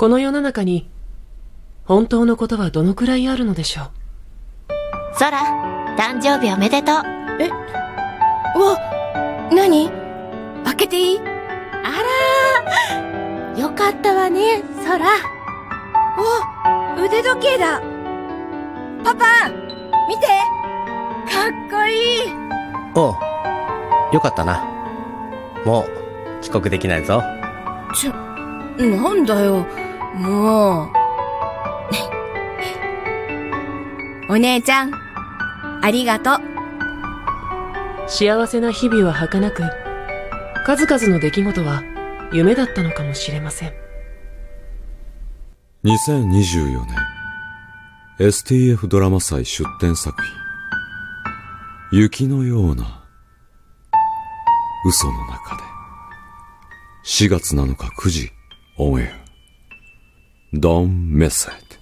この世の中に本当のことはどのくらいあるのでしょう？ソラ、誕生日おめでとう。えうわ何？開けていい？あらー、よかったわね、ソラ。お腕時計だ。パパ見て。かっこいい。おうよかったな。もう遅刻できないぞ。ちょ、なんだよ、もう。お姉ちゃん、ありがとう。幸せな日々は儚く数々の出来事は夢だったのかもしれません。2024年 STF ドラマ祭出展作品。雪のような嘘の中で。4月7日9時オンエア دام مسد